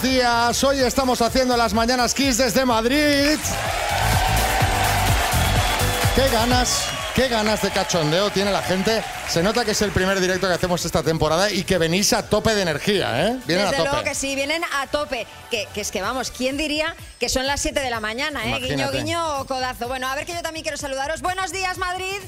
Buenos días, hoy estamos haciendo las Mañanas Kiss desde Madrid. ¿Qué ganas? ¿Qué ganas de cachondeo tiene la gente? Se nota que es el primer directo que hacemos esta temporada y que venís a tope de energía, ¿eh? Vienen Desde a tope. luego que sí, vienen a tope. Que, que es que vamos, ¿quién diría que son las 7 de la mañana, eh? Guiño, Imagínate. guiño o codazo. Bueno, a ver que yo también quiero saludaros. Buenos días, Madrid.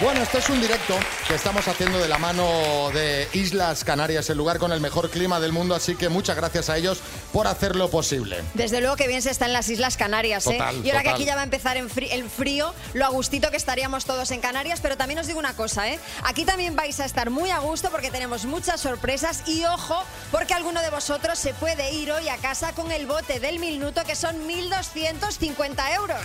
Bueno, este es un directo que estamos haciendo de la mano de Islas Canarias, el lugar con el mejor clima del mundo, así que muchas gracias a ellos por hacerlo posible. Desde luego que bien se está en las Islas Canarias, ¿eh? Total, y ahora que aquí ya va a empezar en el frío, lo a gustito que estaríamos todos en Canarias, pero también os digo una cosa, ¿eh? Aquí también vais a estar muy a gusto porque tenemos muchas sorpresas y ojo, porque alguno de vosotros se puede ir hoy a casa con el bote del minuto que son 1.250 euros.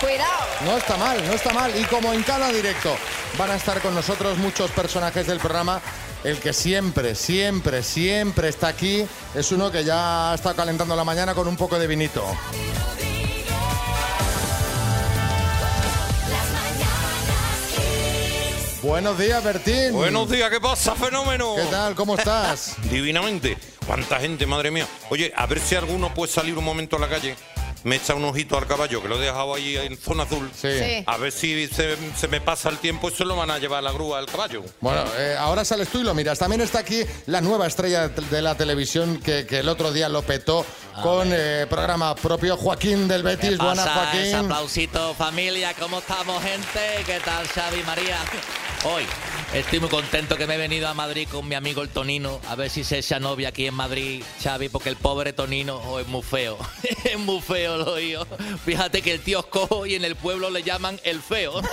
Cuidado. No está mal, no está mal. Y como en cada directo van a estar con nosotros muchos personajes del programa, el que siempre, siempre, siempre está aquí es uno que ya está calentando la mañana con un poco de vinito. Buenos días, Bertín. Buenos días, ¿qué pasa, fenómeno? ¿Qué tal? ¿Cómo estás? Divinamente. ¿Cuánta gente, madre mía? Oye, a ver si alguno puede salir un momento a la calle. Me echa un ojito al caballo, que lo he dejado ahí en zona azul. Sí. Sí. A ver si se, se me pasa el tiempo y se lo van a llevar a la grúa al caballo. Bueno, eh, ahora sales tú y lo miras. También está aquí la nueva estrella de la televisión que, que el otro día lo petó con eh, programa propio, Joaquín del Betis. ¿Qué Buenas? Ese Joaquín. aplausito, familia, ¿cómo estamos, gente? ¿Qué tal, Xavi María? Hoy estoy muy contento que me he venido a Madrid con mi amigo el Tonino, a ver si se echa novia aquí en Madrid, Xavi, porque el pobre Tonino oh, es muy feo. es muy feo, lo oído. Fíjate que el tío es cojo y en el pueblo le llaman el feo.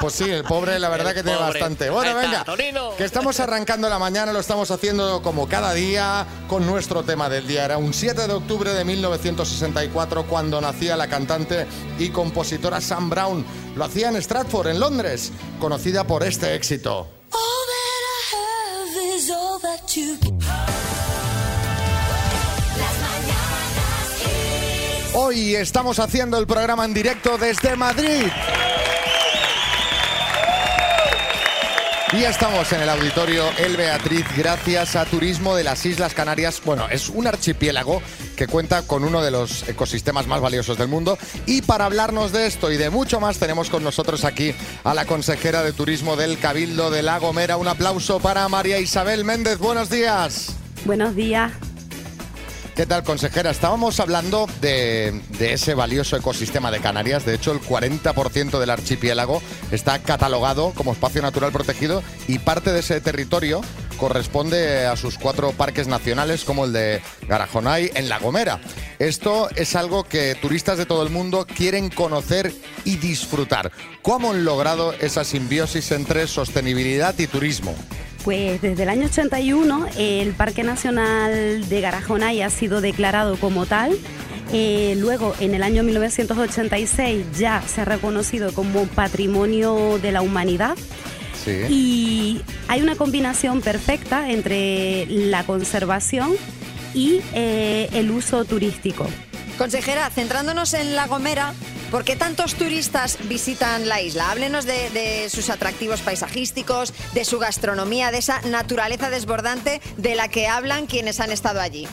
Pues sí, el pobre, la verdad El que tiene bastante. Bueno, está, venga, Tonino. que estamos arrancando la mañana, lo estamos haciendo como cada día con nuestro tema del día. Era un 7 de octubre de 1964 cuando nacía la cantante y compositora Sam Brown. Lo hacía en Stratford, en Londres, conocida por este éxito. Hoy estamos haciendo el programa en directo desde Madrid. Y estamos en el auditorio El Beatriz gracias a Turismo de las Islas Canarias. Bueno, es un archipiélago que cuenta con uno de los ecosistemas más valiosos del mundo. Y para hablarnos de esto y de mucho más tenemos con nosotros aquí a la consejera de Turismo del Cabildo de La Gomera. Un aplauso para María Isabel Méndez. Buenos días. Buenos días. ¿Qué tal, consejera? Estábamos hablando de, de ese valioso ecosistema de Canarias. De hecho, el 40% del archipiélago está catalogado como espacio natural protegido y parte de ese territorio corresponde a sus cuatro parques nacionales como el de Garajonay en La Gomera. Esto es algo que turistas de todo el mundo quieren conocer y disfrutar. ¿Cómo han logrado esa simbiosis entre sostenibilidad y turismo? Pues desde el año 81 el Parque Nacional de Garajonay ha sido declarado como tal. Eh, luego, en el año 1986 ya se ha reconocido como Patrimonio de la Humanidad. Sí. Y hay una combinación perfecta entre la conservación y eh, el uso turístico. Consejera, centrándonos en La Gomera, ¿por qué tantos turistas visitan la isla? Háblenos de, de sus atractivos paisajísticos, de su gastronomía, de esa naturaleza desbordante de la que hablan quienes han estado allí.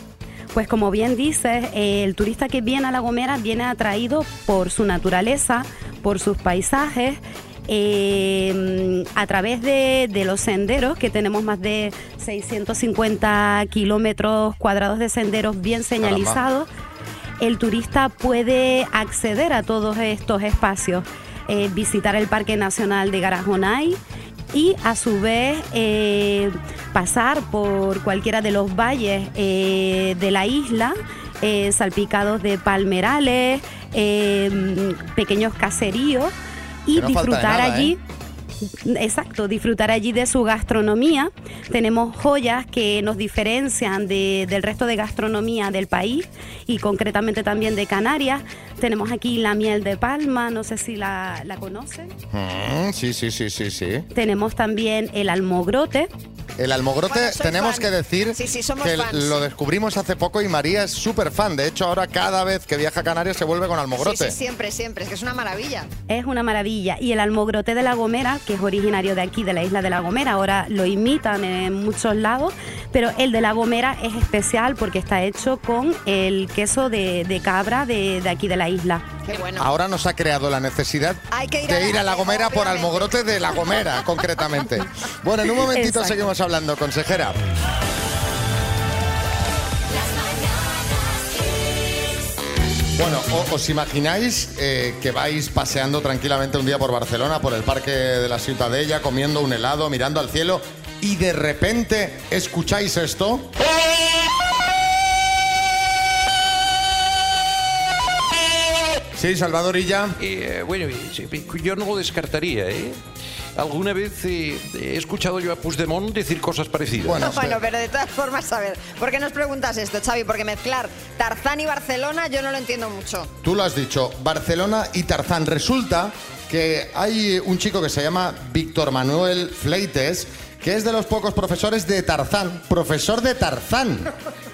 Pues como bien dices, eh, el turista que viene a La Gomera viene atraído por su naturaleza, por sus paisajes, eh, a través de, de los senderos, que tenemos más de 650 kilómetros cuadrados de senderos bien señalizados, el turista puede acceder a todos estos espacios, eh, visitar el Parque Nacional de Garajonay y a su vez eh, pasar por cualquiera de los valles eh, de la isla, eh, salpicados de palmerales, pequeños caseríos y no disfrutar nada, allí. ¿eh? Exacto, disfrutar allí de su gastronomía. Tenemos joyas que nos diferencian de- del resto de gastronomía del país y concretamente también de Canarias. Tenemos aquí la miel de palma, no sé si la, la conocen. Mm, sí, sí, sí, sí, sí. Tenemos también el almogrote, El almogrote, Bueno, tenemos fan. que decir Sí, sí, somos que fans. lo descubrimos hace poco y María es súper fan. De hecho, ahora cada vez que viaja a Canarias se vuelve con Sí, almogrote. sí, siempre, siempre. Es que es una maravilla. Es una maravilla. Y el almogrote de La Gomera, que es originario de aquí, de la isla de La Gomera, ahora lo imitan en muchos lados, pero el de La Gomera es especial porque está hecho con el queso de, de cabra de, de aquí de la isla. Qué bueno. Ahora nos ha creado la necesidad Hay que ir de a- ir a La Gomera por almogrote de La Gomera, concretamente. Bueno, en un momentito Exacto. seguimos hablando, consejera. Bueno, ¿os imagináis eh, que vais paseando tranquilamente un día por Barcelona, por el parque de la Ciutadella, comiendo un helado, mirando al cielo, y de repente escucháis esto? Sí, Salvador y ya. Eh, bueno, eh, yo no lo descartaría, ¿eh? Alguna vez eh, he escuchado yo a Puigdemont decir cosas parecidas. Bueno, Bueno, pero de todas formas, a ver, ¿por qué nos preguntas esto, Xavi? Porque mezclar Tarzán y Barcelona yo no lo entiendo mucho. Tú lo has dicho, Barcelona y Tarzán. Resulta que hay un chico que se llama Víctor Manuel Fleites, que es de los pocos profesores de Tarzán, profesor de Tarzán,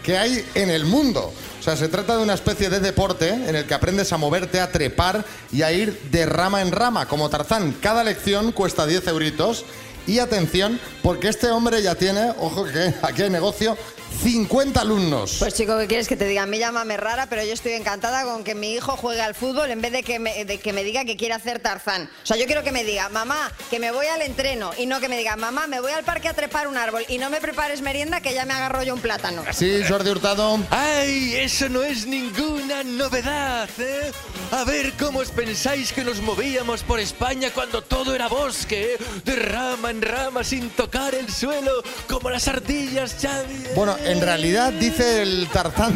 que hay en el mundo. O sea, se trata de una especie de deporte en el que aprendes a moverte, a trepar y a ir de rama en rama, como Tarzán. Cada lección cuesta 10 euritos. Y atención, porque este hombre ya tiene, ojo que aquí hay negocio, 50 alumnos. Pues chico, ¿qué quieres que te diga? A mí llámame rara, pero yo estoy encantada con que mi hijo juegue al fútbol en vez de que me, de que me diga que quiere hacer Tarzán. O sea, yo quiero que me diga, mamá, que me voy al entreno y no que me diga, mamá, me voy al parque a trepar un árbol y no me prepares merienda que ya me agarro yo un plátano. Sí, Jordi Hurtado. ¡Ay! Eso no es ninguna novedad, ¿eh? A ver cómo os pensáis que nos movíamos por España cuando todo era bosque, ¿eh? de rama en rama sin tocar el suelo, como las ardillas, Xavi. Bueno, en realidad dice el Tarzán.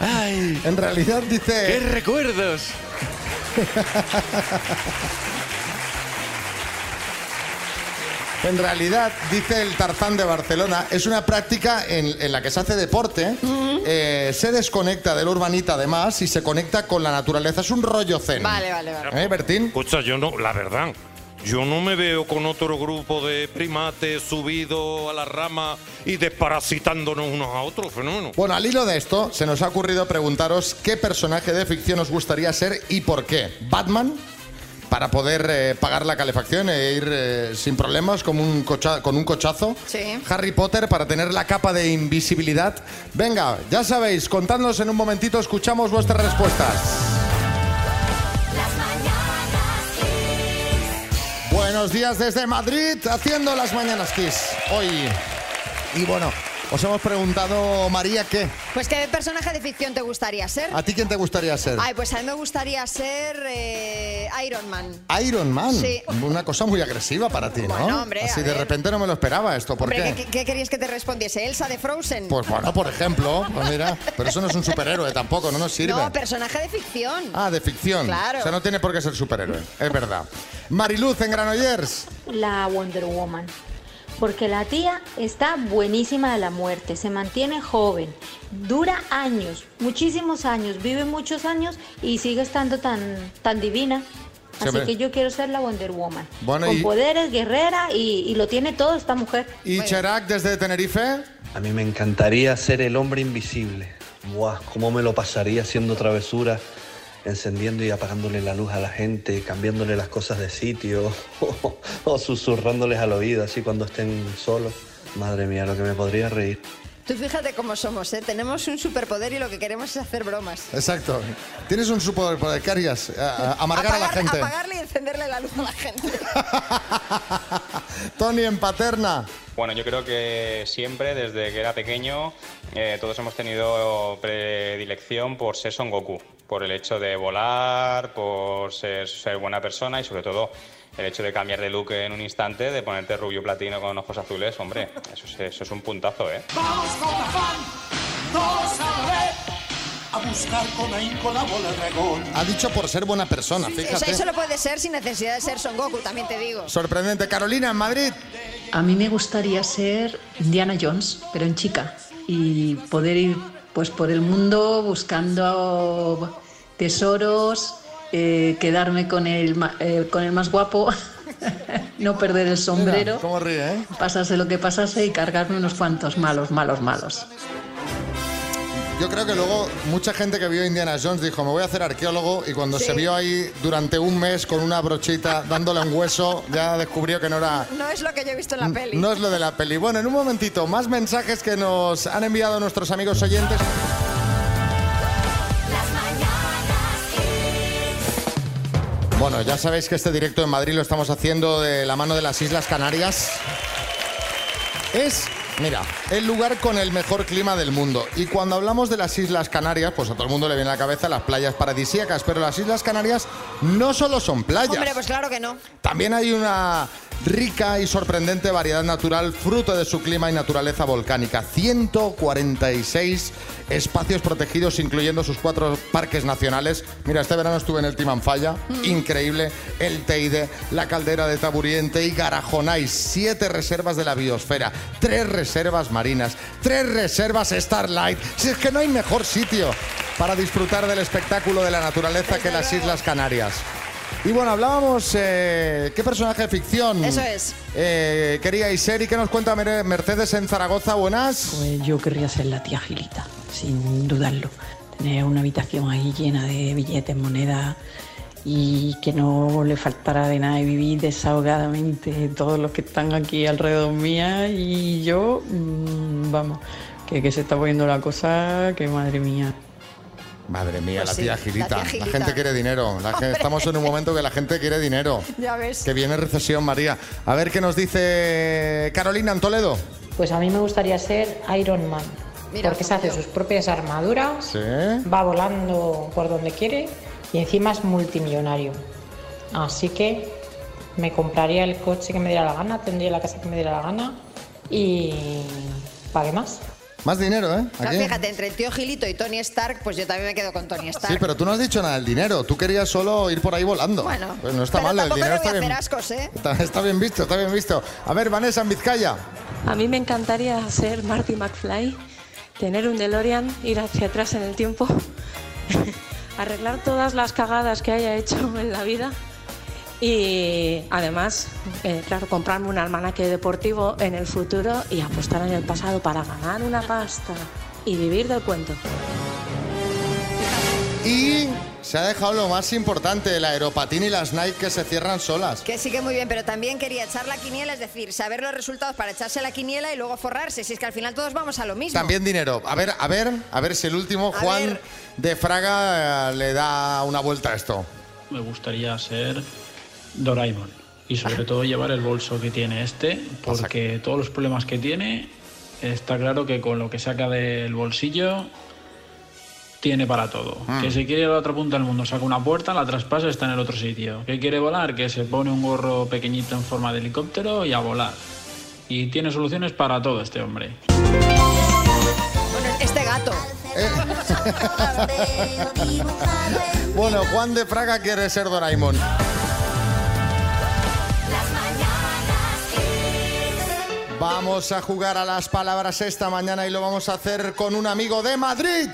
¡Ay! En realidad ¡Qué dice. recuerdos! En realidad, dice el Tarzán de Barcelona, es una práctica en, en la que se hace deporte, eh, se desconecta del urbanita además y se conecta con la naturaleza. Es un rollo zen. Vale, vale, vale. ¿Eh, Bertín? Escucha, yo no, la verdad, yo no me veo con otro grupo de primates subido a la rama y desparasitándonos unos a otros, fenómeno. Bueno, al hilo de esto, se nos ha ocurrido preguntaros qué personaje de ficción os gustaría ser y por qué. ¿Batman? Para poder eh, pagar la calefacción e ir eh, sin problemas con un, cocha- con un cochazo. Sí. Harry Potter para tener la capa de invisibilidad. Venga, ya sabéis, contadnos en un momentito, escuchamos vuestras respuestas. Buenos días desde Madrid, haciendo las mañanas Kiss. Hoy. Y bueno, os hemos preguntado, María, ¿qué? Pues ¿qué personaje de ficción te gustaría ser? ¿A ti quién te gustaría ser? Ay, pues a mí me gustaría ser eh, Iron Man. Iron Man. Sí. Una cosa muy agresiva para ti, ¿no? Bueno, hombre, Así a de ver. repente no me lo esperaba esto. ¿Por Hombre, qué? ¿qué, qué querías que te respondiese? ¿Elsa de Frozen? Pues bueno, por ejemplo, pues mira, pero eso no es un superhéroe tampoco, no nos sirve. no, personaje de ficción. Ah, de ficción. Claro. O sea, no tiene por qué ser superhéroe, es verdad. Mariluz en Granollers. la Wonder Woman. Porque la tía está buenísima de la muerte, se mantiene joven, dura años, muchísimos años, vive muchos años y sigue estando tan, tan divina. Así que yo quiero ser la Wonder Woman. Bueno, Con y- poderes, guerrera y, y lo tiene todo esta mujer. ¿Y Cherac desde Tenerife? A mí me encantaría ser el hombre invisible. Buah, cómo me lo pasaría haciendo travesuras, encendiendo y apagándole la luz a la gente, cambiándole las cosas de sitio o, susurrándoles al oído así cuando estén solos. Madre mía, lo que me podría reír. Tú fíjate cómo somos, ¿eh? Tenemos un superpoder y lo que queremos es hacer bromas. Exacto. Tienes un superpoder, ¿qué harías? A- a- Amargar a la gente. Apagarle y encenderle la luz a la gente. Tony en Paterna. Bueno, yo creo que siempre, desde que era pequeño, eh, todos hemos tenido predilección por ser Son Goku, por el hecho de volar, por ser, ser buena persona y sobre todo el hecho de cambiar de look en un instante, de ponerte rubio platino con ojos azules, hombre, eso es, eso es un puntazo, ¿eh? Vamos con afán, todos a la vez, a buscar con ahínco la bola de dragón. Ha dicho por ser buena persona, O sea, fíjate. eso lo puede ser sin necesidad de ser Son Goku, también te digo. Sorprendente. Carolina en Madrid. A mí me gustaría ser Indiana Jones, pero en chica, y poder ir pues por el mundo buscando tesoros, eh, quedarme con el, ma- eh, con el más guapo no perder el sombrero, Mira, ¿Cómo ríe, eh? pasase lo que pasase y cargarme unos cuantos malos, malos, malos. Yo creo que luego mucha gente que vio Indiana Jones dijo, me voy a hacer arqueólogo y cuando Sí. se vio ahí durante un mes con una brochita dándole un hueso, ya descubrió que no era... No es lo que yo he visto en la peli. No es lo de la peli. Bueno, en un momentito, más mensajes que nos han enviado nuestros amigos oyentes. Bueno, ya sabéis que este directo en Madrid lo estamos haciendo de la mano de las Islas Canarias. Es, mira, el lugar con el mejor clima del mundo. Y cuando hablamos de las Islas Canarias, pues a todo el mundo le viene a la cabeza las playas paradisíacas, pero las Islas Canarias no solo son playas. Hombre, pues claro que no. También hay una rica y sorprendente variedad natural fruto de su clima y naturaleza volcánica. 146 espacios protegidos, incluyendo sus cuatro parques nacionales. Mira, este verano estuve en el Timanfaya, increíble. El Teide, la caldera de Taburiente y Garajonay. Siete reservas de la biosfera, tres reservas marinas, tres reservas Starlight. Si es que no hay mejor sitio para disfrutar del espectáculo de la naturaleza que las Islas Canarias. Y bueno, hablábamos, eh, ¿qué personaje de ficción? Eso es. Eh, queríais ser y qué nos cuenta Mercedes en Zaragoza, buenas. Pues yo querría ser la tía Gilita, sin dudarlo. Tener una habitación ahí llena de billetes, monedas y que no le faltara de nada y vivir desahogadamente todos los que están aquí alrededor mía y yo, mm, vamos, que, que se está poniendo la cosa, que madre mía. Madre mía, Pues la sí, tía la Gilita. La, gente quiere dinero. La gente- estamos en un momento que la gente quiere dinero. Ya ves. Que viene recesión, María. A ver qué nos dice Carolina en Toledo. Pues a mí me gustaría ser Iron Man. Mira, porque se hace sus propias armaduras, Sí. va volando por donde quiere y encima es multimillonario. Así que me compraría el coche que me diera la gana, tendría la casa que me diera la gana y ¿para qué más? Más dinero, ¿eh? Claro, Aquí. fíjate, entre el tío Gilito y Tony Stark, pues yo también me quedo con Tony Stark. Sí, pero tú no has dicho nada del dinero. Tú querías solo ir por ahí volando. Bueno, Pues no está pero mal, el dinero está a bien. ascos, ¿eh? Está, está bien visto, está bien visto. A ver, Vanessa en Vizcaya. A mí me encantaría ser Marty McFly, tener un DeLorean, ir hacia atrás en el tiempo, arreglar todas las cagadas que haya hecho en la vida y además, eh, claro, comprarme un almanaque deportivo en el futuro y apostar en el pasado para ganar una pasta y vivir del cuento. Y se ha dejado lo más importante, el aeropatín y las Nike que se cierran solas. Que sí que muy bien, pero también quería echar la quiniela, es decir, saber los resultados para echarse la quiniela y luego forrarse. Si es que al final todos vamos a lo mismo. También dinero. A ver, a ver, a ver si el último, A Juan ver. de Fraga, eh, le da una vuelta a esto. Me gustaría ser Doraemon y sobre todo llevar el bolso que tiene este, porque todos los problemas que tiene, está claro que con lo que saca del bolsillo tiene para todo. Mm. Que si quiere ir a la otra punta del mundo, saca una puerta, la traspasa, está en el otro sitio. Que quiere volar, que se pone un gorro pequeñito en forma de helicóptero y a volar. Y tiene soluciones para todo este hombre. Bueno, este gato. Bueno, Juan de Fraga quiere ser Doraemon. Vamos a jugar a las palabras esta mañana y lo vamos a hacer con un amigo de Madrid.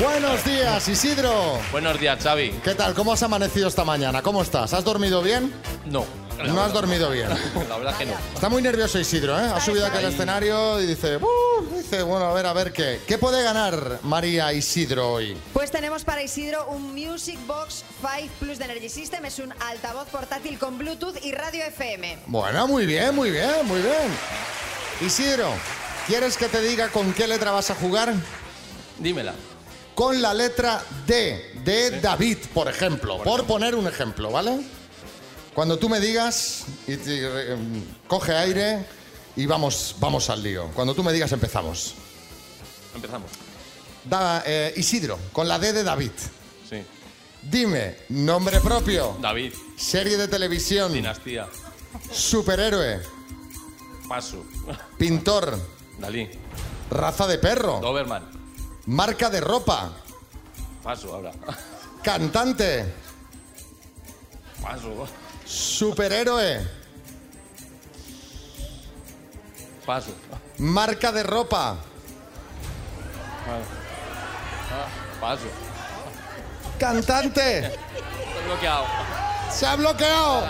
Buenos días, Isidro. Buenos días, Xavi. ¿Qué tal? ¿Cómo has amanecido esta mañana? ¿Cómo estás? ¿Has dormido bien? No. No has dormido bien. La verdad que no. Está muy nervioso Isidro, ¿eh? Ha subido aquí al escenario y dice, "Uh", dice, bueno, a ver, a ver qué. ¿Qué puede ganar María Isidro hoy? Pues tenemos para Isidro un Music Box 5 Plus de Energy System. Es un altavoz portátil con Bluetooth y radio FM. Bueno, muy bien, muy bien, muy bien. Isidro, ¿quieres que te diga con qué letra vas a jugar? Dímela. Con la letra D, de David, por ejemplo, por poner un ejemplo, ¿vale? Cuando tú me digas, y em, coge aire y vamos, vamos al lío. Cuando tú me digas, empezamos. Empezamos. Da- eh, Isidro, con la D de David. Sí. Dime, nombre propio, David. serie de televisión, Dinastía. superhéroe, Paso. pintor, Dalí. raza de perro, Doberman. marca de ropa, Paso ahora. cantante, Paso. superhéroe, Paso. marca de ropa, Ah, Paso. Cantante, bloqueado. Se ha bloqueado.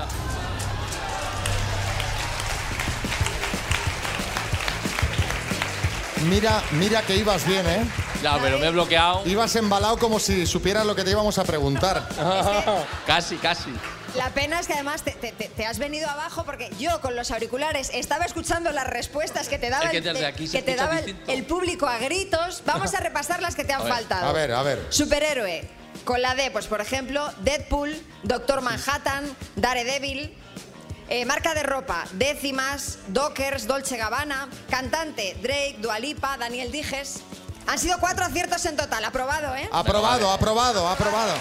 Mira, mira que ibas bien, ¿eh? Ya, pero me he bloqueado. Ibas embalado como si supieras lo que te íbamos a preguntar. casi, casi. La pena es que además te, te- te- te has venido abajo porque yo con los auriculares estaba escuchando las respuestas que te daba, el, que te daba el, público a gritos. Vamos a repasar las que te han A ver, faltado. A ver, a ver. Superhéroe. Con la D, pues por ejemplo, Deadpool, Doctor Manhattan, Daredevil. Eh, marca de ropa, décimas, Dockers, Dolce Gabbana. Cantante, Drake, Dualipa, Daniel Dijes. Han sido cuatro aciertos en total. Aprobado, ¿eh? Aprobado, aprobado, aprobado.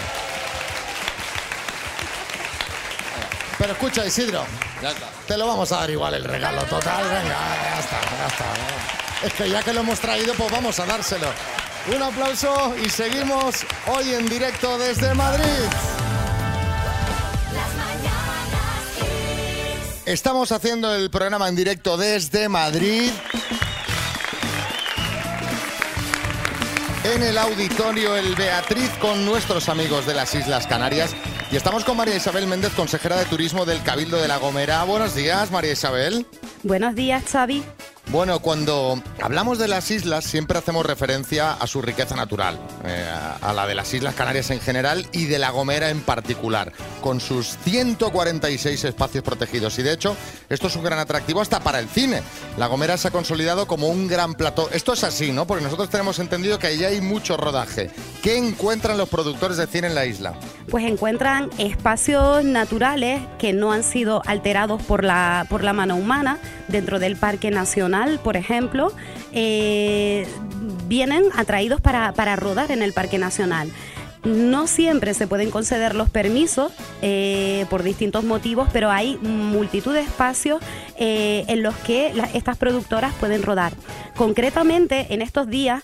Pero escucha, Isidro, Ya está. te lo vamos a dar igual el regalo total. Venga, ya está, ya está. Es que ya que lo hemos traído, pues vamos a dárselo. Un aplauso y seguimos hoy en directo desde Madrid. Estamos haciendo el programa en directo desde Madrid. En el auditorio El Beatriz con nuestros amigos de las Islas Canarias. Y estamos con María Isabel Méndez, consejera de turismo del Cabildo de La Gomera. Buenos días, María Isabel. Buenos días, Xavi. Bueno, cuando hablamos de las islas siempre hacemos referencia a su riqueza natural, eh, a la de las Islas Canarias en general y de La Gomera en particular, con sus 146 espacios protegidos. Y de hecho, esto es un gran atractivo hasta para el cine. La Gomera se ha consolidado como un gran plató. Esto es así, ¿no? Porque nosotros tenemos entendido que allí hay mucho rodaje. ¿Qué encuentran los productores de cine en la isla? Pues encuentran espacios naturales que no han sido alterados por la, por la mano humana dentro del Parque Nacional, por ejemplo. eh, vienen atraídos para, para rodar en el Parque Nacional. No siempre se pueden conceder los permisos eh, por distintos motivos, pero hay multitud de espacios eh, en los que estas productoras pueden rodar. Concretamente, en estos días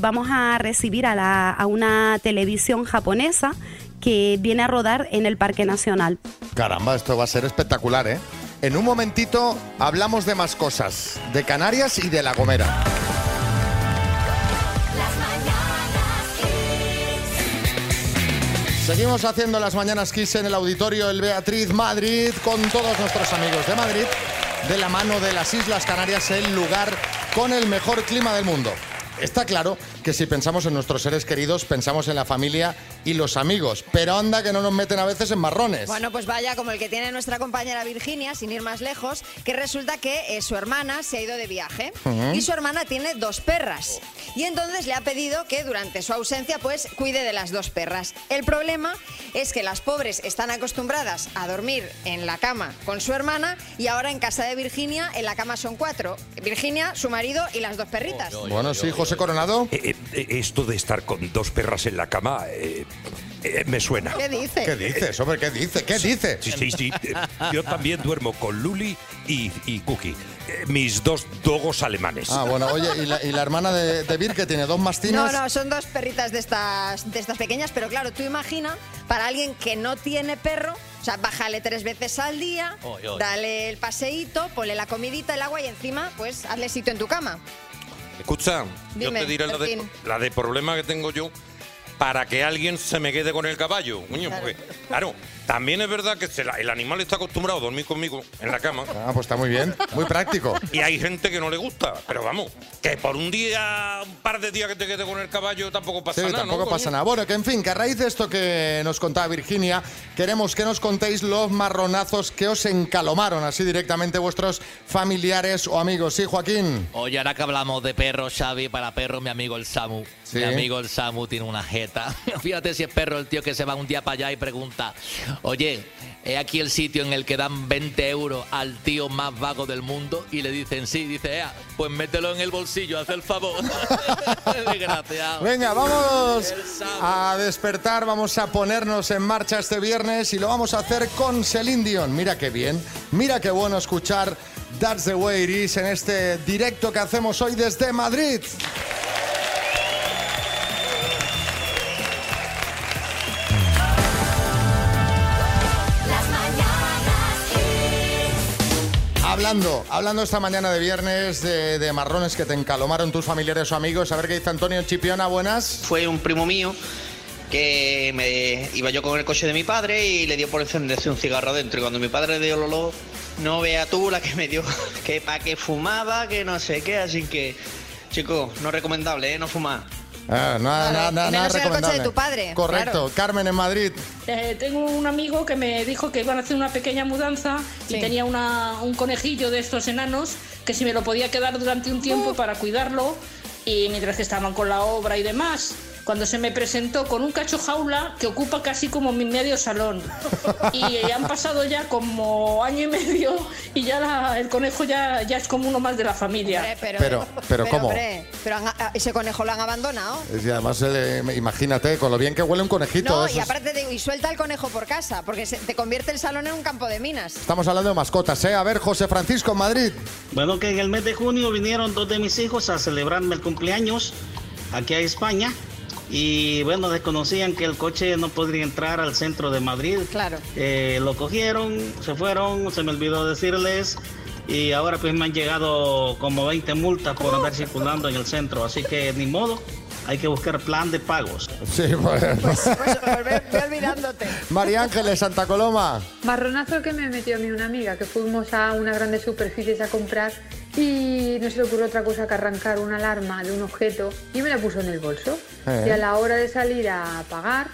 vamos a recibir a, la- a una televisión japonesa que viene a rodar en el Parque Nacional. Caramba, esto va a ser espectacular, ¿eh? En un momentito hablamos de más cosas, de Canarias y de La Gomera. Seguimos haciendo las mañanas Kiss en el auditorio El Beatriz Madrid con todos nuestros amigos de Madrid, de la mano de las Islas Canarias, el lugar con el mejor clima del mundo. Está claro que si pensamos en nuestros seres queridos, pensamos en la familia y los amigos, pero anda que no nos meten a veces en marrones. Bueno, pues vaya, como el que tiene nuestra compañera Virginia, sin ir más lejos, que resulta que eh, su hermana se ha ido de viaje y su hermana tiene dos perras. Y entonces le ha pedido que durante su ausencia pues cuide de las dos perras. El problema es que las pobres están acostumbradas a dormir en la cama con su hermana y ahora en casa de Virginia en la cama son cuatro. Virginia, su marido y las dos perritas. Bueno, sí, José Coronado. Eh, eh, esto de estar con dos perras en la cama eh, eh, me suena. ¿Qué dice? ¿Qué dices, hombre? ¿Qué dice? ¿Qué dice? Sí, sí, sí. Eh, Yo también duermo con Luli y, y Cookie, eh, mis dos dogos alemanes. Ah, bueno, oye, ¿y la, y la hermana de, de Vir que tiene dos mastines? No, no, son dos perritas de estas, de estas pequeñas, pero claro, tú imagina para alguien que no tiene perro, o sea, bájale tres veces al día, Oy, oy. dale el paseíto, ponle la comidita, el agua y encima, pues hazle sitio en tu cama. Escucha, yo te diré la de, Bertín. la de problema que tengo yo para que alguien se me quede con el caballo. Coño, Claro. porque, claro, también es verdad que se la- el animal está acostumbrado a dormir conmigo en la cama. Ah, pues está muy bien, muy práctico. Y hay gente que no le gusta, pero vamos, que por un día, un par de días que te quede con el caballo tampoco pasa Sí, nada. tampoco ¿no, pasa coño? nada. Bueno, que en fin, que a raíz de esto que nos contaba Virginia, queremos que nos contéis los marronazos que os encalomaron así directamente vuestros familiares o amigos. Sí, Joaquín. Oye, ahora que hablamos de perros, Xavi, para perros, mi amigo el Samu. Sí. Mi amigo el Samu tiene una jeta. Fíjate si es perro el tío que se va un día para allá y pregunta, oye, ¿es aquí el sitio en el que dan 20 euros al tío más vago del mundo? Y le dicen, sí, dice, "Ea, pues mételo en el bolsillo, haz el favor. Desgraciado. Venga, vamos a despertar, vamos a ponernos en marcha este viernes y lo vamos a hacer con Celine Dion. Mira qué bien, mira qué bueno escuchar That's the Way It Is en este directo que hacemos hoy desde Madrid. Hablando, hablando esta mañana de viernes de, marrones que te encalomaron tus familiares o amigos, a ver qué dice Antonio Chipiona, buenas. Fue un primo mío que me iba yo con el coche de mi padre y le dio por encenderse un cigarro dentro. Y cuando mi padre dio el olor, no vea tú la que me dio, que para que fumaba, que no sé qué. Así que, chicos, no recomendable, ¿eh? No fumar. Ah, nada, nada, nada, en el coche de recomendable. tu padre, Correcto. Carmen en Madrid. Eh, tengo un amigo que me dijo que iban a hacer una pequeña mudanza Sí. y tenía una- un conejillo de estos enanos que si me lo podía quedar durante un tiempo para cuidarlo y mientras que estaban con la obra y demás. Cuando se me presentó con un cacho jaula que ocupa casi como mi medio salón. Y han pasado ya como año y medio y ya la- el conejo ya, ya es como uno más de la familia. Pero, Pero- pero ¿cómo? hombre, pero han- a- ese conejo lo han abandonado. Y además, eh, imagínate, con lo bien que huele un conejito. No, y aparte y suelta el conejo por casa, porque se- te convierte el salón en un campo de minas. Estamos hablando de mascotas, ¿eh? A ver, José Francisco en Madrid. Bueno, que en el mes de junio vinieron dos de mis hijos a celebrarme el cumpleaños aquí a España. Y bueno, desconocían que el coche no podría entrar al centro de Madrid. Claro. Eh, lo cogieron, se fueron, se me olvidó decirles. Y ahora pues me han llegado como 20 multas por andar circulando en el centro. Así que ni modo, hay que buscar plan de pagos. Sí, bueno. Ve olvidándote. María Ángeles, Santa Coloma. Marronazo que me metió a mí una amiga, que fuimos a una grande superficies a comprar y no se le ocurrió otra cosa que arrancar una alarma de un objeto y me la puso en el bolso. Eh. Y a la hora de salir a pagar,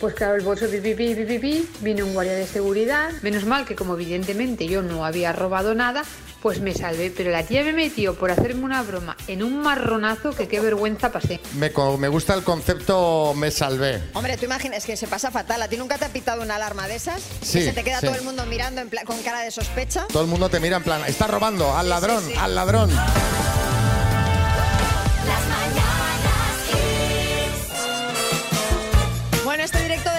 pues claro, el bolso pi, pi, pi, pi, pi, pi, vino un guardia de seguridad. Menos mal que como evidentemente yo no había robado nada, pues me salvé. Pero la tía me metió por hacerme una broma en un marronazo que qué vergüenza pasé. Me, gusta el concepto me salvé. Hombre, tú imaginas que se pasa fatal. ¿A ti nunca te ha pitado una alarma de esas? Sí, que se te queda sí. todo el mundo mirando en con cara de sospecha. Todo el mundo te mira en plan, está robando, al ladrón, al ladrón.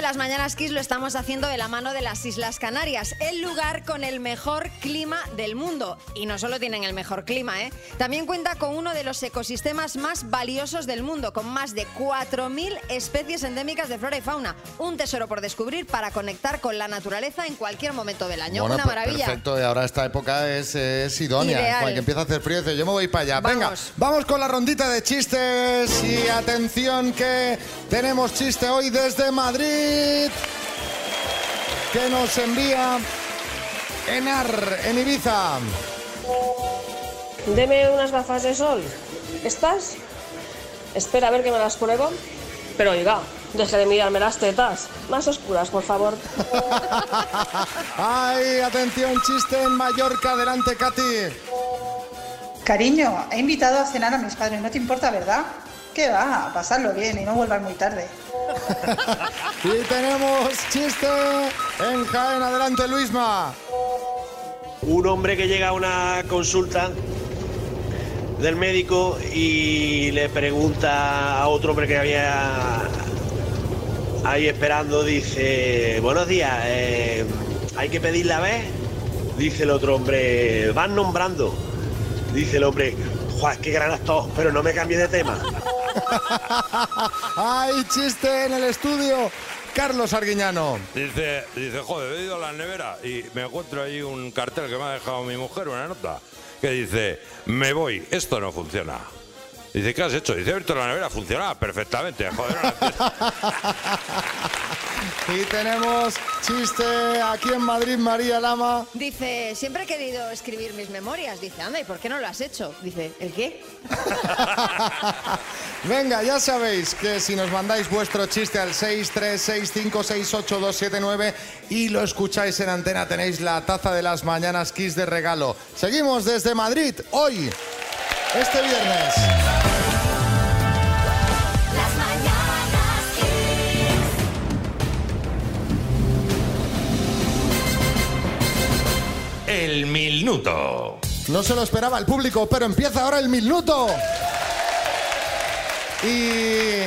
Las Mañanas Kiss lo estamos haciendo de la mano de las Islas Canarias, el lugar con el mejor clima del mundo. Y no solo tienen el mejor clima, ¿eh? También cuenta con uno de los ecosistemas más valiosos del mundo, con más de 4.000 especies endémicas de flora y fauna. Un tesoro por descubrir para conectar con la naturaleza en cualquier momento del año. Bueno, Una pues maravilla. Perfecto, y ahora esta época es, es idónea. Ideal. Cuando empieza a hacer frío, dice, yo me voy para allá. Venga, vamos con la rondita de chistes. Y atención que tenemos chiste hoy desde Madrid. Que nos envía Enar en Ibiza. Deme unas gafas de sol. ¿Estas? Espera a ver que me las pruebo. Pero oiga, deje de mirarme las tetas. Más oscuras, por favor. Ay, atención, chiste en Mallorca. Adelante, Katy. Cariño, he invitado a cenar a mis padres, no te importa, ¿verdad? ¿Qué va? A pasarlo bien y no vuelvas muy tarde. Y tenemos chiste en Jaén. Adelante, Luisma. Un hombre que llega a una consulta del médico y le pregunta a otro hombre que había ahí esperando, dice, buenos días, eh, ¿hay que pedir la vez? Dice el otro hombre, van nombrando. Dice el hombre, Juan, qué gran actor, pero no me cambie de tema. Ay, chiste en el estudio. Carlos Arguiñano. Dice, dice, joder, he ido a la nevera y me encuentro ahí un cartel que me ha dejado mi mujer, una nota, que dice, me voy, esto no funciona. Dice, ¿qué has hecho? Dice, he abierto la nevera, funcionaba perfectamente. Joder, Y tenemos chiste aquí en Madrid, María Lama. Dice, siempre he querido escribir mis memorias. Dice, anda, ¿y por qué no lo has hecho? Dice, ¿el qué? Venga, ya sabéis que si nos mandáis vuestro chiste al 636568279 y lo escucháis en antena, tenéis la taza de las mañanas Kiss de regalo. Seguimos desde Madrid, hoy, este viernes. El minuto. No se lo esperaba el público, pero empieza ahora el minuto. Y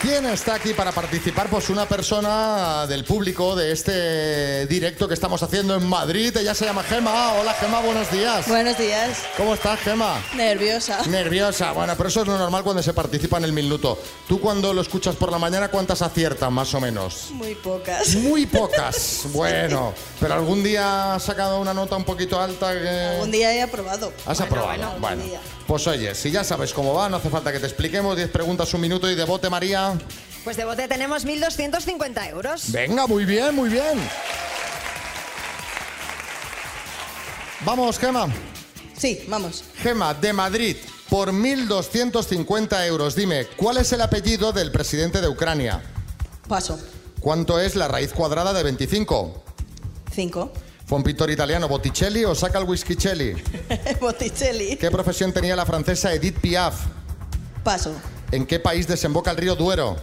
¿quién está aquí para participar? Pues una persona del público de este directo que estamos haciendo en Madrid. Ella se llama Gema. Hola Gema, buenos días. Buenos días. ¿Cómo estás, Gema? Nerviosa. Nerviosa, bueno, pero eso es lo normal cuando se participa en el minuto. Tú cuando lo escuchas por la mañana, ¿cuántas aciertan más o menos? Muy pocas. Muy pocas. Bueno, pero algún día has sacado una nota un poquito alta que... Un día he aprobado. ¿Has aprobado? Bueno, pues oye, si ya sabes cómo va, no hace falta que te expliquemos. 10 preguntas, un minuto y de bote, María. Pues de bote tenemos 1.250 euros. Venga, muy bien, muy bien. Vamos, Gema. Sí, vamos. Gema, de Madrid, por 1.250 euros. Dime, ¿cuál es el apellido del presidente de Ucrania? Paso. ¿Cuánto es la raíz cuadrada de 25? Cinco. ¿Fue un pintor italiano Botticelli o saca el Whiskycelli? Botticelli. ¿Qué profesión tenía la francesa Edith Piaf? Paso. ¿En qué país desemboca el río Duero?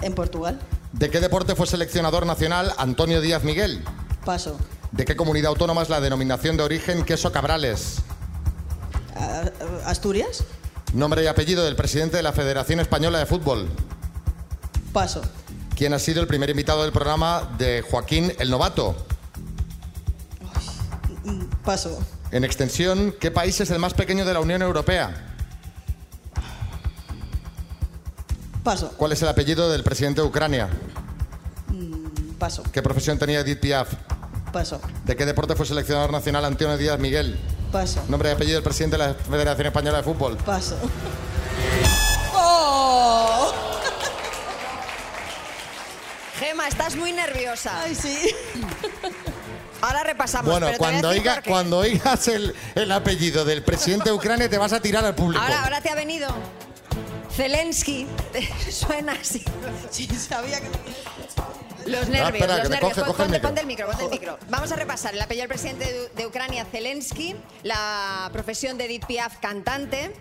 En Portugal. ¿De qué deporte fue seleccionador nacional Antonio Díaz Miguel? Paso. ¿De qué comunidad autónoma es la denominación de origen queso cabrales? Asturias. Nombre y apellido del presidente de la Federación Española de Fútbol. Paso. ¿Quién ha sido el primer invitado del programa de Joaquín el Novato? Paso. En extensión, ¿qué país es el más pequeño de la Unión Europea? Paso. ¿Cuál es el apellido del presidente de Ucrania? Mm, Paso. ¿Qué profesión tenía Edith Piaf? Paso. ¿De qué deporte fue seleccionador nacional Antonio Díaz Miguel? Paso. Nombre y apellido del presidente de la Federación Española de Fútbol. Paso. Gema, estás muy nerviosa. Ay, sí. Ahora repasamos. Bueno, pero cuando, oiga, cuando oigas el, el apellido del presidente de Ucrania te vas a tirar al público. Ahora, ahora te ha venido. Zelensky. Suena así. Sí, sabía que... Los nervios, espera, los nervios. coge, Pon- coge el ponte, ponte el micro, ponte el micro. Vamos a repasar el apellido del presidente de, de Ucrania, Zelensky, la profesión de Edith Piaf, cantante.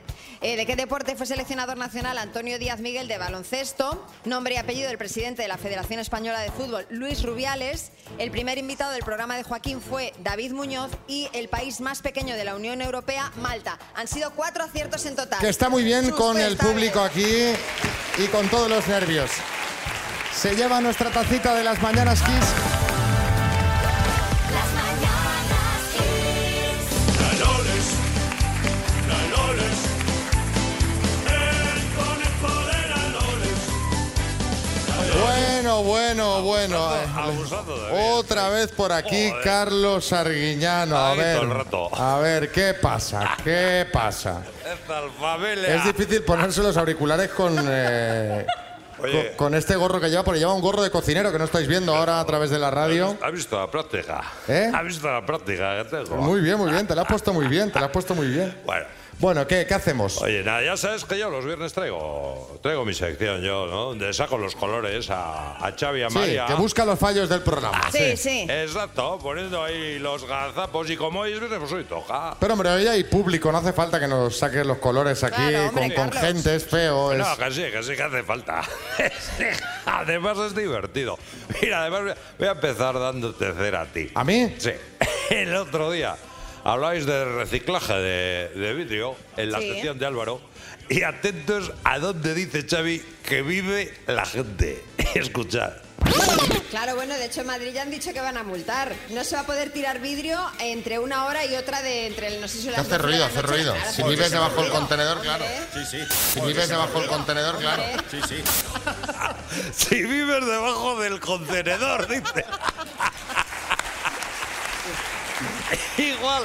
Eh, ¿De qué deporte fue seleccionador nacional Antonio Díaz Miguel de baloncesto? Nombre y apellido del presidente de la Federación Española de Fútbol, Luis Rubiales. El primer invitado del programa de Joaquín fue David Muñoz y el país más pequeño de la Unión Europea, Malta. Han sido cuatro aciertos en total. Que está muy bien Sus con el público aquí y con todos los nervios. Se lleva nuestra tacita de las mañanas Kiss. Bueno, bueno, abusando de. Otra vez por aquí Joder. Carlos Arguiñano. A Ahí ver, todo el rato. a ver, ¿qué pasa? ¿Qué pasa? Esta familia. Es difícil ponerse los auriculares con, eh, Oye. con, con este gorro que lleva, porque lleva un gorro de cocinero que no estáis viendo ahora a través de la radio. ¿Has visto la práctica? ¿Eh? ¿Has visto la práctica que tengo? Muy bien, muy bien, te la has puesto muy bien, te la has puesto muy bien. Bueno. Bueno, ¿qué, qué hacemos? Oye, nada, ya sabes que yo los viernes traigo, traigo mi sección yo, ¿no? Donde saco los colores a, a Xavi y a Sí, María. que busca los fallos del programa. Sí, sí. Exacto, poniendo ahí los gazapos y como hoy es viernes, pues hoy toca. Pero hombre, hoy hay público, no hace falta que nos saques los colores aquí Claro, hombre, con, gente, es feo. es- No, que sí, que sí que hace falta. además es divertido. Mira, además voy a- voy a empezar dándote cera a ti. ¿A mí? Sí. El otro día habláis de reciclaje de, de vidrio en la Sí. sección de Álvaro. Y atentos a dónde dice Xavi que vive la gente. Escuchad. Claro, bueno, de hecho en Madrid ya han dicho que van a multar. No se va a poder tirar vidrio entre una hora y otra de entre el no sé si las Hace 12 de ruido, la hace ruido. Claro, Si vives debajo del contenedor, claro. Sí, sí. Si vives debajo del contenedor, claro. Sí, sí. Si vives debajo del contenedor, dice. igual.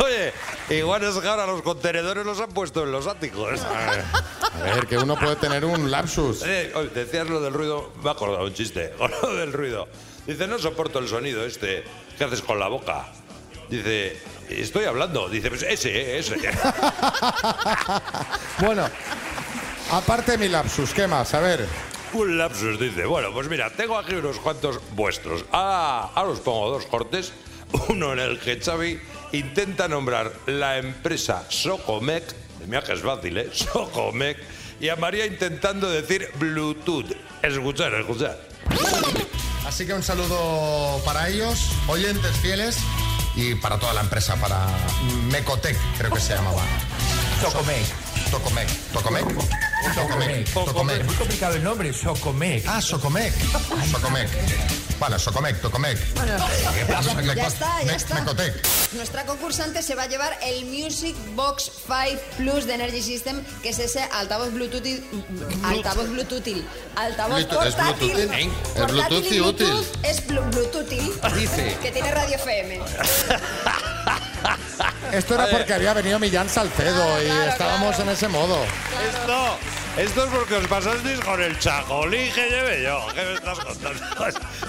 Oye, igual es que ahora los contenedores los han puesto en los áticos. A ver, que uno puede tener un lapsus. Eh, decías lo del ruido, me he acordado un chiste, con lo del ruido. Dice, no soporto el sonido este que haces con la boca. Dice, estoy hablando. Dice, pues ese, eh, ese. Bueno, aparte de mi lapsus, ¿qué más? A ver. Un lapsus, dice. Bueno, pues mira, tengo aquí unos cuantos vuestros. Ahora, ahora os pongo dos cortes. Uno en el que Xavi intenta nombrar la empresa Socomec, de mira que es fácil, ¿eh? Socomec, y a María intentando decir Bluetooth. Escuchar, escuchar. Así que un saludo para ellos, oyentes fieles, y para toda la empresa, para Mecotec, creo que se llamaba. Tocomec. Tocomec. Tocomec. Tocomec. Tocomec. Muy complicado el nombre, Socomec. Ah, Socomec. Socomec. Vale, Socomec, Tocomec. ¿Qué pasa? Ya está, ya está. Mecotec. Nuestra concursante se va a llevar el Music Box 5 Plus de Energy System, que es ese altavoz Bluetooth, y- altavoz Bluetooth, altavoz Bluetooth, es portátil, Bluetooth, ¿eh? Es portátil Bluetooth y útil. Bluetooth es blu- Bluetooth, Dice. que tiene radio FM. Esto era porque había venido Millán Salcedo y estábamos en ese modo. Esto, Esto es porque os pasasteis con el chacolí que llevé yo. ¿Qué me estás contando?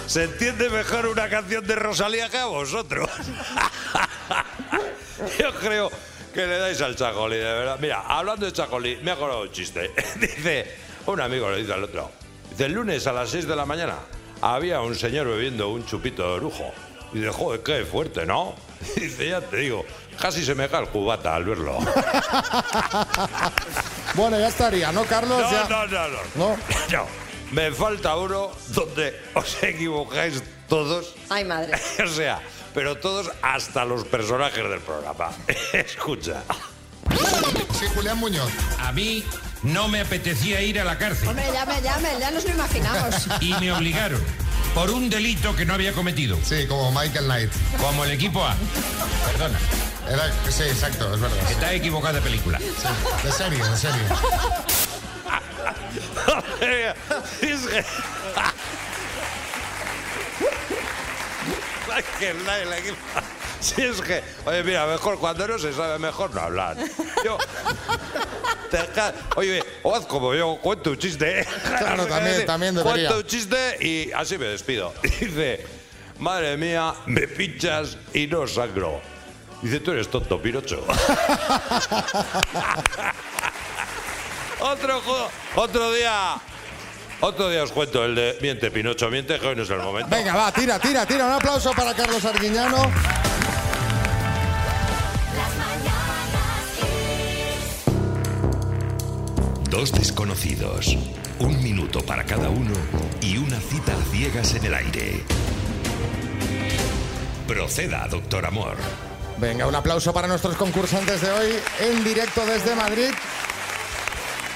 Se entiende mejor una canción de Rosalía que a vosotros. Yo creo que le dais al chacolí, de verdad. Mira, hablando de chacolí, me ha acordado un chiste. Dice, un amigo le dice al otro, dice, el lunes a las 6 de la mañana había un señor bebiendo un chupito de orujo. Y dice, joder, qué fuerte, ¿no? Dice, ya te digo, casi se me cae el cubata al verlo. Bueno, ya estaría, ¿no, Carlos? No, Ya- no, no, no. ¿No? No, me falta uno donde os equivocáis todos. Ay, madre. o sea, pero todos hasta los personajes del programa. Escucha. Sí, Julián Muñoz. A mí no me apetecía ir a la cárcel Hombre, ya, me, ya, me- ya nos lo imaginamos. y me obligaron por un delito que no había cometido. Sí, como Michael Knight. Como el equipo A. Perdona. Era, sí, exacto, es verdad. Está equivocada de película. De serio, de serio. Michael Knight, la equipa. Si es que, oye, mira, mejor cuando no se sabe, mejor no hablar. Yo, oye, o haz como yo, cuento un chiste. Claro, también- también debería. Cuento un chiste y así me despido. Dice, madre mía, me pinchas y no sangro. Dice, tú eres tonto, Pinocho. otro, otro día, otro día os cuento el de miente, Pinocho, miente, que hoy no es el momento. Venga, va, tira, tira, tira. Un aplauso para Carlos Arguiñano. Dos desconocidos, un minuto para cada uno y una cita a ciegas en el aire. Proceda, doctor Amor. Venga, un aplauso para nuestros concursantes de hoy en directo desde Madrid,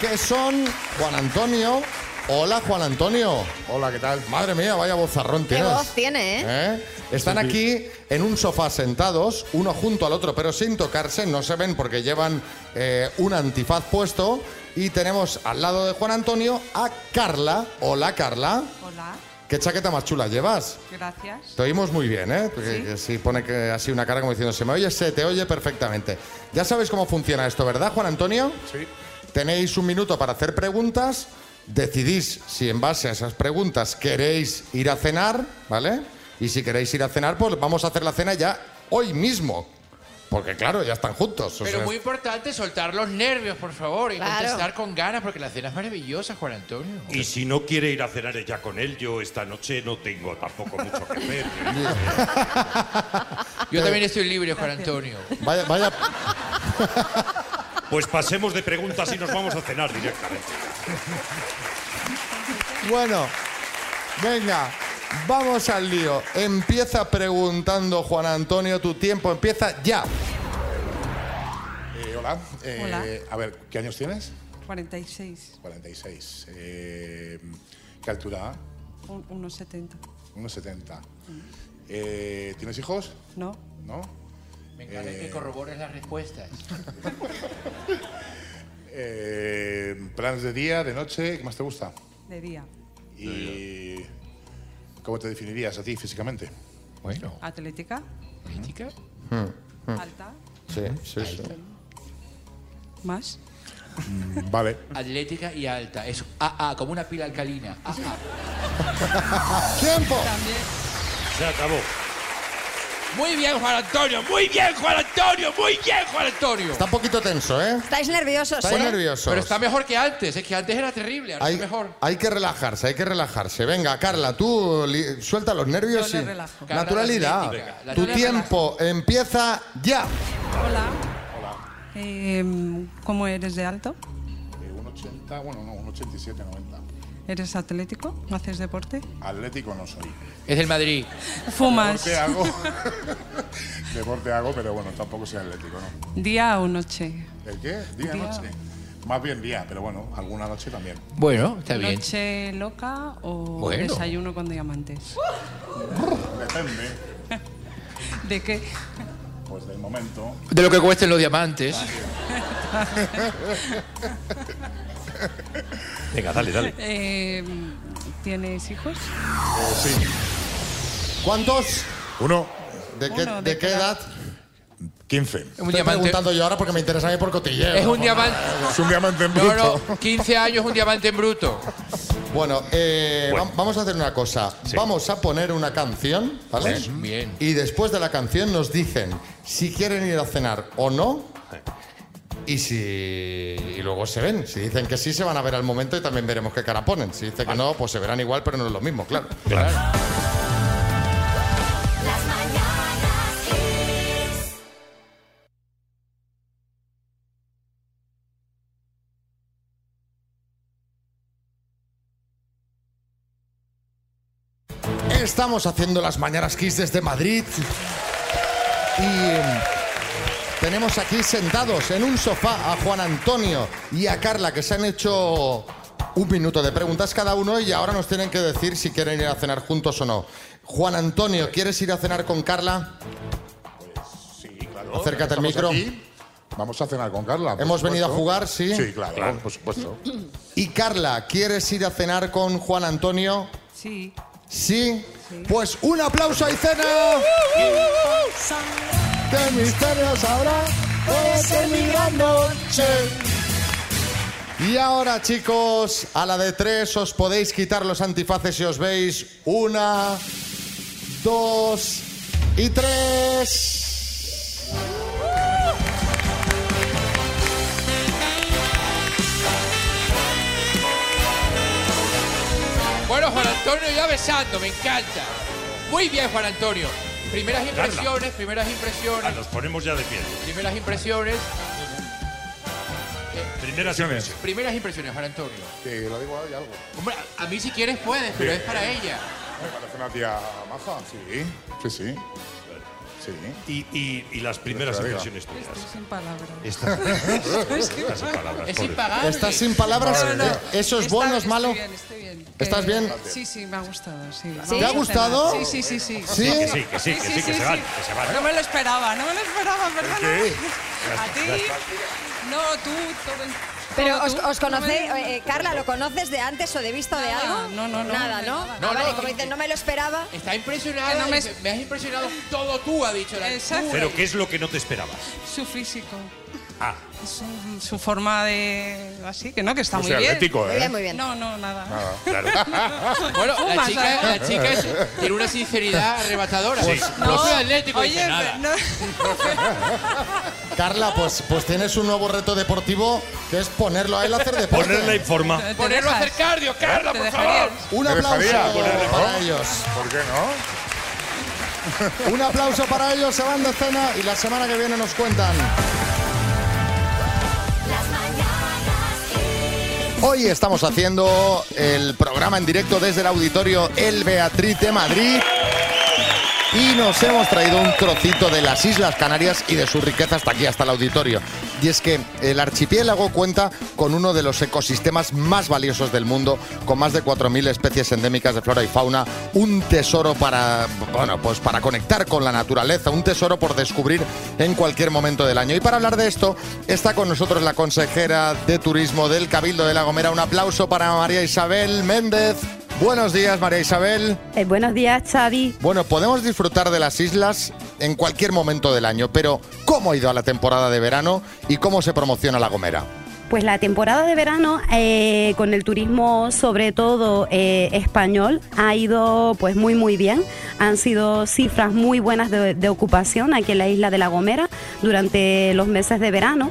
que son Juan Antonio. Hola, Juan Antonio. Hola, ¿qué tal? Madre mía, vaya bozarrón Qué tienes. voz tiene, ¿eh? ¿Eh? Están aquí en un sofá sentados, uno junto al otro, pero sin tocarse, no se ven porque llevan eh, un antifaz puesto. Y tenemos al lado de Juan Antonio a Carla. Hola, Carla. Hola, ¿Qué chaqueta más chula llevas? gracias. Te oímos muy bien, ¿eh? Porque pone que así una cara como diciendo, se me oye, se te oye perfectamente. Ya sabéis cómo funciona esto, ¿verdad, Juan Antonio? Sí. Tenéis un minuto para hacer preguntas, decidís si en base a esas preguntas queréis ir a cenar, ¿vale? Y si queréis ir a cenar, pues vamos a hacer la cena ya hoy mismo. Porque claro, ya están juntos. o Pero sea, muy importante soltar los nervios, por favor, y Claro. contestar con ganas, porque la cena es maravillosa, Juan Antonio. Y si no quiere ir a cenar ella con él, yo esta noche no tengo tampoco mucho que hacer. Yo también estoy libre, Juan Antonio. Vaya, vaya. Pues pasemos de preguntas y nos vamos a cenar directamente. Bueno, venga, vamos al lío. Empieza preguntando, Juan Antonio, tu tiempo empieza ya. Eh, hola. Eh, Hola. A ver, ¿qué años tienes? 46, 46. Eh, ¿Qué altura? un- unos 70. 1,70. Eh, ¿Tienes hijos? No, ¿No? Me encanta Eh. que corrobores las respuestas. Eh, ¿Planes de día, de noche? ¿Qué más te gusta? de día. ¿Y cómo te definirías a ti físicamente? Bueno. Atlética, ¿Política? alta, Sí, sí, sí. más. Mm, Vale. Atlética y alta. Es AA, como una pila alcalina. AA. ¡Tiempo! Se acabó. Muy bien, Juan Antonio. Muy bien, Juan Antonio. Muy bien, Juan Antonio. Está un poquito tenso, ¿eh? Estáis nerviosos, Estáis ¿eh? nerviosos. Pero está mejor que antes. Es que antes era terrible. Ahora Hay, está mejor. hay que relajarse, hay que relajarse. Venga, Carla, tú li- suelta los nervios Yo y relajo. Naturalidad. Tu tiempo empieza ya. Hola. Eh, ¿Cómo eres de alto? Eh, 1,80, bueno, no, 1,87, 90. ¿Eres atlético? ¿Haces deporte? Atlético no soy. Es del Madrid. ¿Fumas? Deporte hago. Deporte hago, pero bueno, tampoco soy atlético, ¿no? ¿Día o noche? ¿El qué? ¿Día, Día. noche? Más bien día, pero bueno, alguna noche también. Bueno, está bien. ¿Noche loca o Bueno. desayuno con diamantes? Depende, ¿De qué? pues del momento. De lo que cuesten los diamantes. Venga, dale, dale. Eh, ¿Tienes hijos? Eh, sí. ¿Cuántos? Uno. ¿De qué, Uno, de ¿de qué qué edad? 15. Un Estoy diamante. preguntando yo ahora porque me interesa a mí por cotilleo. Es un diamante. Es un diamante en No, bruto. no, 15 años, un diamante en bruto. Bueno, eh, Bueno. va- vamos a hacer una cosa. Vamos a poner una canción, ¿vale? Sí. Bien. Y después de la canción nos dicen si quieren ir a cenar o no. Y si y luego se ven. Si dicen que sí, se van a ver al momento y también veremos qué cara ponen. Si dicen que no, pues se verán igual, pero no es lo mismo, claro. Estamos haciendo las mañanas Kiss desde Madrid. Y eh, tenemos aquí sentados en un sofá a Juan Antonio y a Carla que se han hecho un minuto de preguntas cada uno y ahora nos tienen que decir si quieren ir a cenar juntos o no. Juan Antonio, ¿quieres ir a cenar con Carla? Sí, claro. Acércate al micro. aquí. Vamos a cenar con Carla. Hemos venido a jugar, sí. Sí, claro, por supuesto. Y Carla, ¿quieres ir a cenar con Juan Antonio? Sí. ¿Sí? Pues un aplauso y cena. ¿Qué misterios habrá? Puede ser mi gran noche. Y ahora, chicos, a la de tres os podéis quitar los antifaces si os veis. Una, dos y tres. Bueno, Juan Antonio ya besando, me encanta. Muy bien, Juan Antonio. Primeras impresiones, primeras impresiones, Ah, nos ponemos ya de pie. primeras impresiones, Primeras impresiones. primeras impresiones, Juan Antonio. Que lo digo ahí algo. Hombre, a mí si quieres puedes, pero es para ella. Me parece una tía maja. Sí, sí, sí. Sí. Y, y, y las primeras Diga. impresiones tuyas. Estoy sin palabras. Está, está sin palabras. Es impagable. ¿Estás sin palabras? No, no. Eh, ¿Eso es Está- bueno, es malo? Estoy bien, estoy bien. ¿Estás Eh, bien? Sí, sí, me ha gustado, sí. ¿Te ha gustado? cenar. Sí, sí, sí, sí. ¿Sí? Que sí, que sí, que sí, que se van, que se van. No me lo esperaba, no me lo esperaba, perdona. qué? A ti. No, tú, todo. Pero os, os No conocéis, eh, Carla, ¿lo conoces de antes o de vista o de algo? no, no, no, Nada, ¿no? nada. Ah, No, vale, no, como dicen, no me lo esperaba. Está impresionada. No me- me... has impresionado todo tú, ha dicho la Exacto. Pero ¿qué es lo que no te esperabas? Su físico. Ah, Su, su forma de. Así, que no, que está No muy sea bien. atlético, Muy ¿eh? bien, muy bien. No, no, nada. Claro. Bueno, la chica, ¿eh? la chica es- tiene una sinceridad arrebatadora. Sí. No, soy atlético, Oye, dice nada. no- Carla, pues, pues tienes un nuevo reto deportivo que es ponerlo a él a hacer deporte. Ponerla en forma. ¿Te Ponerlo a hacer cardio, Carla, ¿Te por favor. Un ¿Te aplauso para ellos. ¿Por qué no? Un aplauso para ellos, se van de cena y la semana que viene nos cuentan. Hoy estamos haciendo el programa en directo desde el auditorio El Beatriz de Madrid y nos hemos traído un trocito de las Islas Canarias y de su riqueza hasta aquí, hasta el auditorio. Y es que el archipiélago cuenta con uno de los ecosistemas más valiosos del mundo, con más de 4.000 especies endémicas de flora y fauna, un tesoro para, bueno, pues para conectar con la naturaleza, un tesoro por descubrir en cualquier momento del año. Y para hablar de esto, está con nosotros la consejera de Turismo del Cabildo de La Gomera. Un aplauso para María Isabel Méndez. Buenos días, María Isabel. Eh, buenos días, Xavi. Bueno, podemos disfrutar de las islas en cualquier momento del año, pero ¿cómo ha ido a la temporada de verano y cómo se promociona La Gomera? Pues la temporada de verano, eh, con el turismo sobre todo eh, español, ha ido pues muy muy bien. Han sido cifras muy buenas de, de ocupación aquí en la isla de La Gomera durante los meses de verano.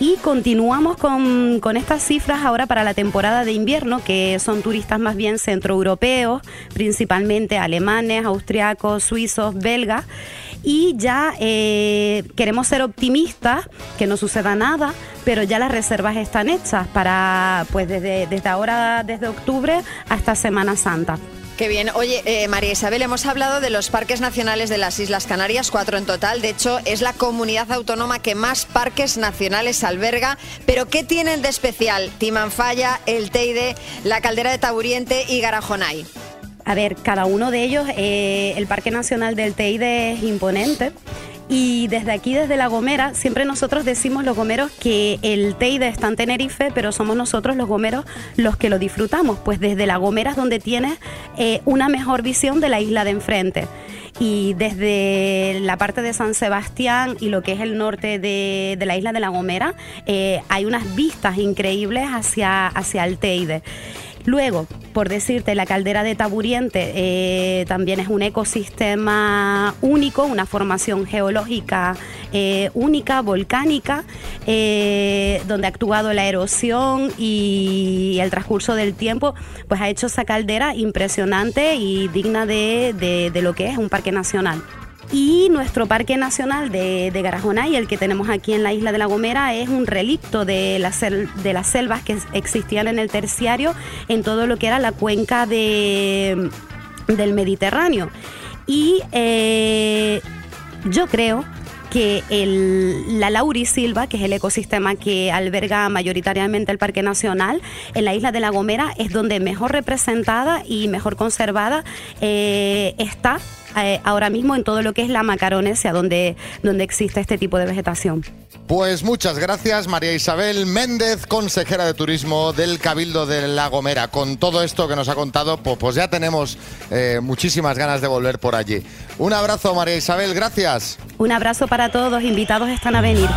Y continuamos con, con estas cifras ahora para la temporada de invierno, que son turistas más bien centroeuropeos, principalmente alemanes, austriacos, suizos, belgas. Y ya eh, queremos ser optimistas, que no suceda nada, pero ya las reservas están hechas para, pues desde, desde ahora, desde octubre hasta Semana Santa. Qué bien. Oye, eh, María Isabel, hemos hablado de los parques nacionales de las Islas Canarias, cuatro en total. De hecho, es la comunidad autónoma que más parques nacionales alberga. Pero ¿qué tienen de especial Timanfaya, El Teide, la Caldera de Taburiente y Garajonay? A ver, cada uno de ellos, eh, el Parque Nacional del Teide es imponente. Y desde aquí, desde La Gomera, siempre nosotros decimos los gomeros que el Teide está en Tenerife, pero somos nosotros los gomeros los que lo disfrutamos. Pues desde La Gomera es donde tienes eh, una mejor visión de la isla de enfrente. Y desde la parte de San Sebastián y lo que es el norte de, la isla de La Gomera, eh, hay unas vistas increíbles hacia, hacia el Teide. Luego, por decirte, la caldera de Taburiente eh, también es un ecosistema único, una formación geológica eh, única, volcánica, eh, donde ha actuado la erosión y el transcurso del tiempo, pues ha hecho esa caldera impresionante y digna de, de- de lo que es un parque nacional. Y nuestro Parque Nacional de, de Garajonay, el que tenemos aquí en la isla de La Gomera, es un relicto de, de las selvas que existían en el terciario en todo lo que era la cuenca de, del Mediterráneo. Y eh, yo creo que el- la laurisilva, que es el ecosistema que alberga mayoritariamente el Parque Nacional, en la isla de La Gomera es donde mejor representada y mejor conservada eh, está eh, ahora mismo en todo lo que es la Macaronesia, donde, donde existe este tipo de vegetación. Pues muchas gracias, María Isabel Méndez, consejera de turismo del Cabildo de La Gomera. Con todo esto que nos ha contado, pues, pues ya tenemos eh, muchísimas ganas de volver por allí. Un abrazo, María Isabel, gracias. Un abrazo para todos, invitados están a venir.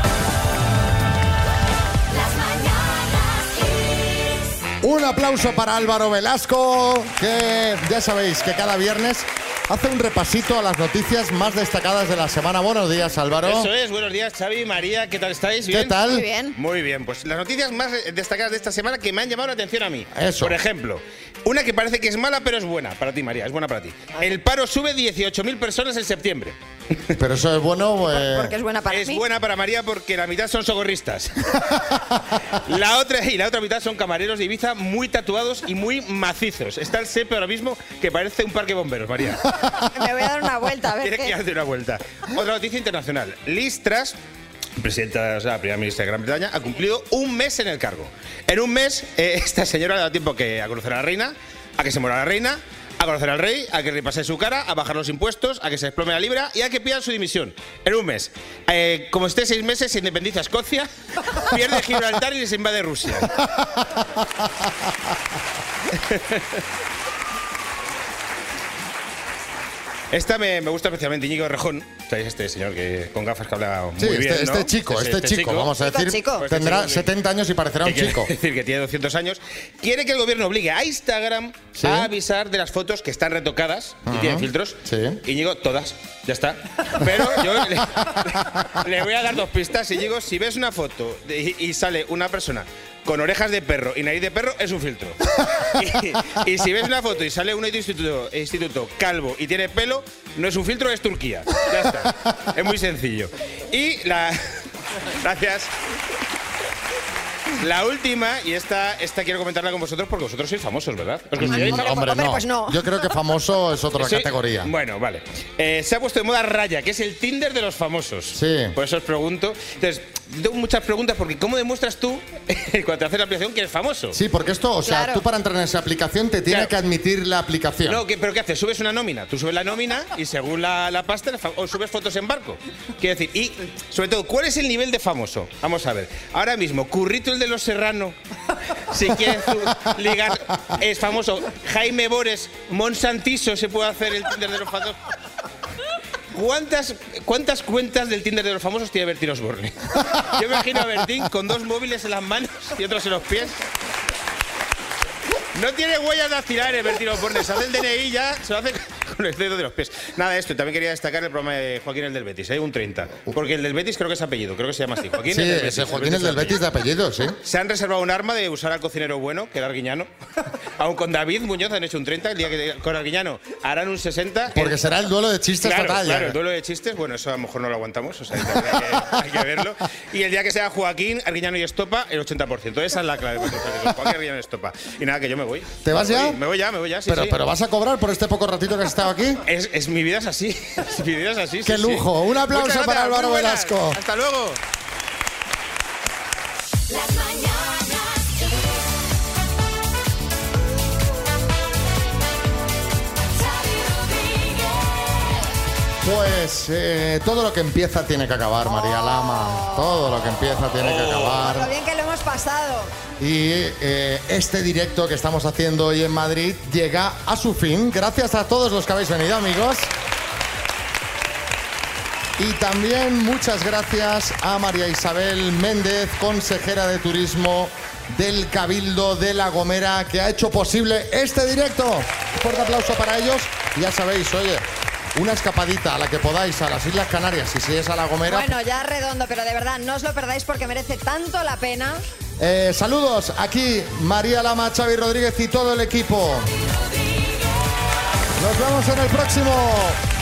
Un aplauso para Álvaro Velasco, que ya sabéis que cada viernes hace un repasito a las noticias más destacadas de la semana. Buenos días, Álvaro. Eso es, buenos días Xavi, María, ¿qué tal estáis? ¿Qué tal? Muy bien. Muy bien, pues las noticias más destacadas de esta semana que me han llamado la atención a mí. Eso. Por ejemplo, una que parece que es mala pero es buena para ti María, es buena para ti. El paro sube 18.000 personas en septiembre. Pero eso es bueno. eh, Porque es buena para es mí. buena para María porque la mitad son socorristas. la otra y la otra mitad son camareros de Ibiza muy tatuados y muy macizos. Está el SEPE ahora mismo que parece un parque de bomberos, María. Me voy a dar una vuelta, a ver Tiene que darse una vuelta. Otra noticia internacional. Liz Truss, presidenta, o sea, primera ministra de Gran Bretaña, ha cumplido un mes en el cargo. En un mes, eh, esta señora le ha dado tiempo que a conocer a la reina, a que se muera la reina, a conocer al rey, a que repase su cara, a bajar los impuestos, a que se desplome la libra y a que pida su dimisión. En un mes. Eh, como esté seis meses, se independiza Escocia, pierde Gibraltar y se invade Rusia. Esta me, me gusta especialmente, Íñigo Rejón. ¿Sabéis este señor que con gafas que habla muy Sí, este, bien, ¿no? este chico, Sí, este, chico, vamos a decir, Pues este tendrá chico que- 70 años y parecerá un chico. decir que tiene 200 años. Quiere que el gobierno obligue a Instagram Sí. a avisar de las fotos que están retocadas y tienen filtros. Sí. Íñigo, todas, ya está. Pero yo le, le voy a dar dos pistas. Íñigo, si ves una foto y sale una persona con orejas de perro y nariz de perro, es un filtro. Y, y si ves una foto y sale un instituto, instituto calvo y tiene pelo, no es un filtro, es Turquía. Ya está. Es muy sencillo. Y la. Gracias. La última, y esta, esta quiero comentarla con vosotros porque vosotros sois famosos, ¿verdad? ¿Os consideráis? Hombre, no. Yo creo que famoso es otra Sí. categoría. Bueno, vale. Eh, se ha puesto de moda Raya, que es el Tinder de los famosos. Sí. Por eso os pregunto. Entonces, tengo muchas preguntas porque ¿cómo demuestras tú, cuando te haces la aplicación, que eres famoso? Sí, porque esto, o sea, Claro. tú para entrar en esa aplicación te tiene Claro. que admitir la aplicación. No, ¿qué- ¿pero qué haces? ¿Subes una nómina? Tú subes la nómina y según la, la pasta, la fa- o subes fotos en barco. Quiero decir, y sobre todo, ¿cuál es el nivel de famoso? Vamos a ver. Ahora mismo, Currito el de los Serrano, si quieres tú ligar, es famoso. Jaime Bores, Monsantiso, se puede hacer el Tinder de los famosos. ¿Cuántas, ¿Cuántas cuentas del Tinder de los famosos tiene Bertín Osborne? Yo imagino a Bertín con dos móviles en las manos y otros en los pies. No tiene huellas dactilares, Bertín Osborne. Se hace el DNI ya, se lo hace con el dedo de los pies. Nada esto. También quería destacar el programa de Joaquín el del Betis, ¿eh? un 30. Porque el del Betis creo que es apellido, creo que se llama así. Joaquín sí, el del Betis. ese Joaquín es del Betis de apellido, sí. Se han reservado un arma de usar al cocinero bueno, que era Arguiñano. Aún con David Muñoz han hecho un 30, el día que con Arguiñano harán un 60. Porque El- será el duelo de chistes Claro, total. claro, el duelo de chistes, bueno, eso a lo mejor no lo aguantamos, o sea, hay que, hay que verlo. Y el día que sea Joaquín, Arguiñano y Estopa, el 80%. Esa es la clave. Joaquín, Arguiñano y Estopa. Y nada, que yo me voy. ¿Te vas Me ya? voy, Me voy ya, me voy ya, sí, pero, sí. pero vas a cobrar por este poco ratito que has estado aquí. Es, es- mi vida es así. mi vida es así. sí, Qué sí. lujo. Un aplauso para Álvaro. Velasco. Hasta luego. Pues eh, todo lo que empieza tiene que acabar, María Lama. Todo lo que empieza tiene que Por lo acabar. bien que lo hemos pasado. Y eh, este directo que estamos haciendo hoy en Madrid llega a su fin. Gracias a todos los que habéis venido, amigos. Y también muchas gracias a María Isabel Méndez, consejera de turismo del Cabildo de La Gomera, que ha hecho posible este directo. Un fuerte aplauso para ellos. Ya sabéis, oye, una escapadita a la que podáis a las Islas Canarias, y si es a La Gomera. Bueno, ya redondo, pero de verdad, no os lo perdáis porque merece tanto la pena. Eh, saludos, aquí María Lama, Xavi Rodríguez y todo el equipo. Nos vemos en el próximo.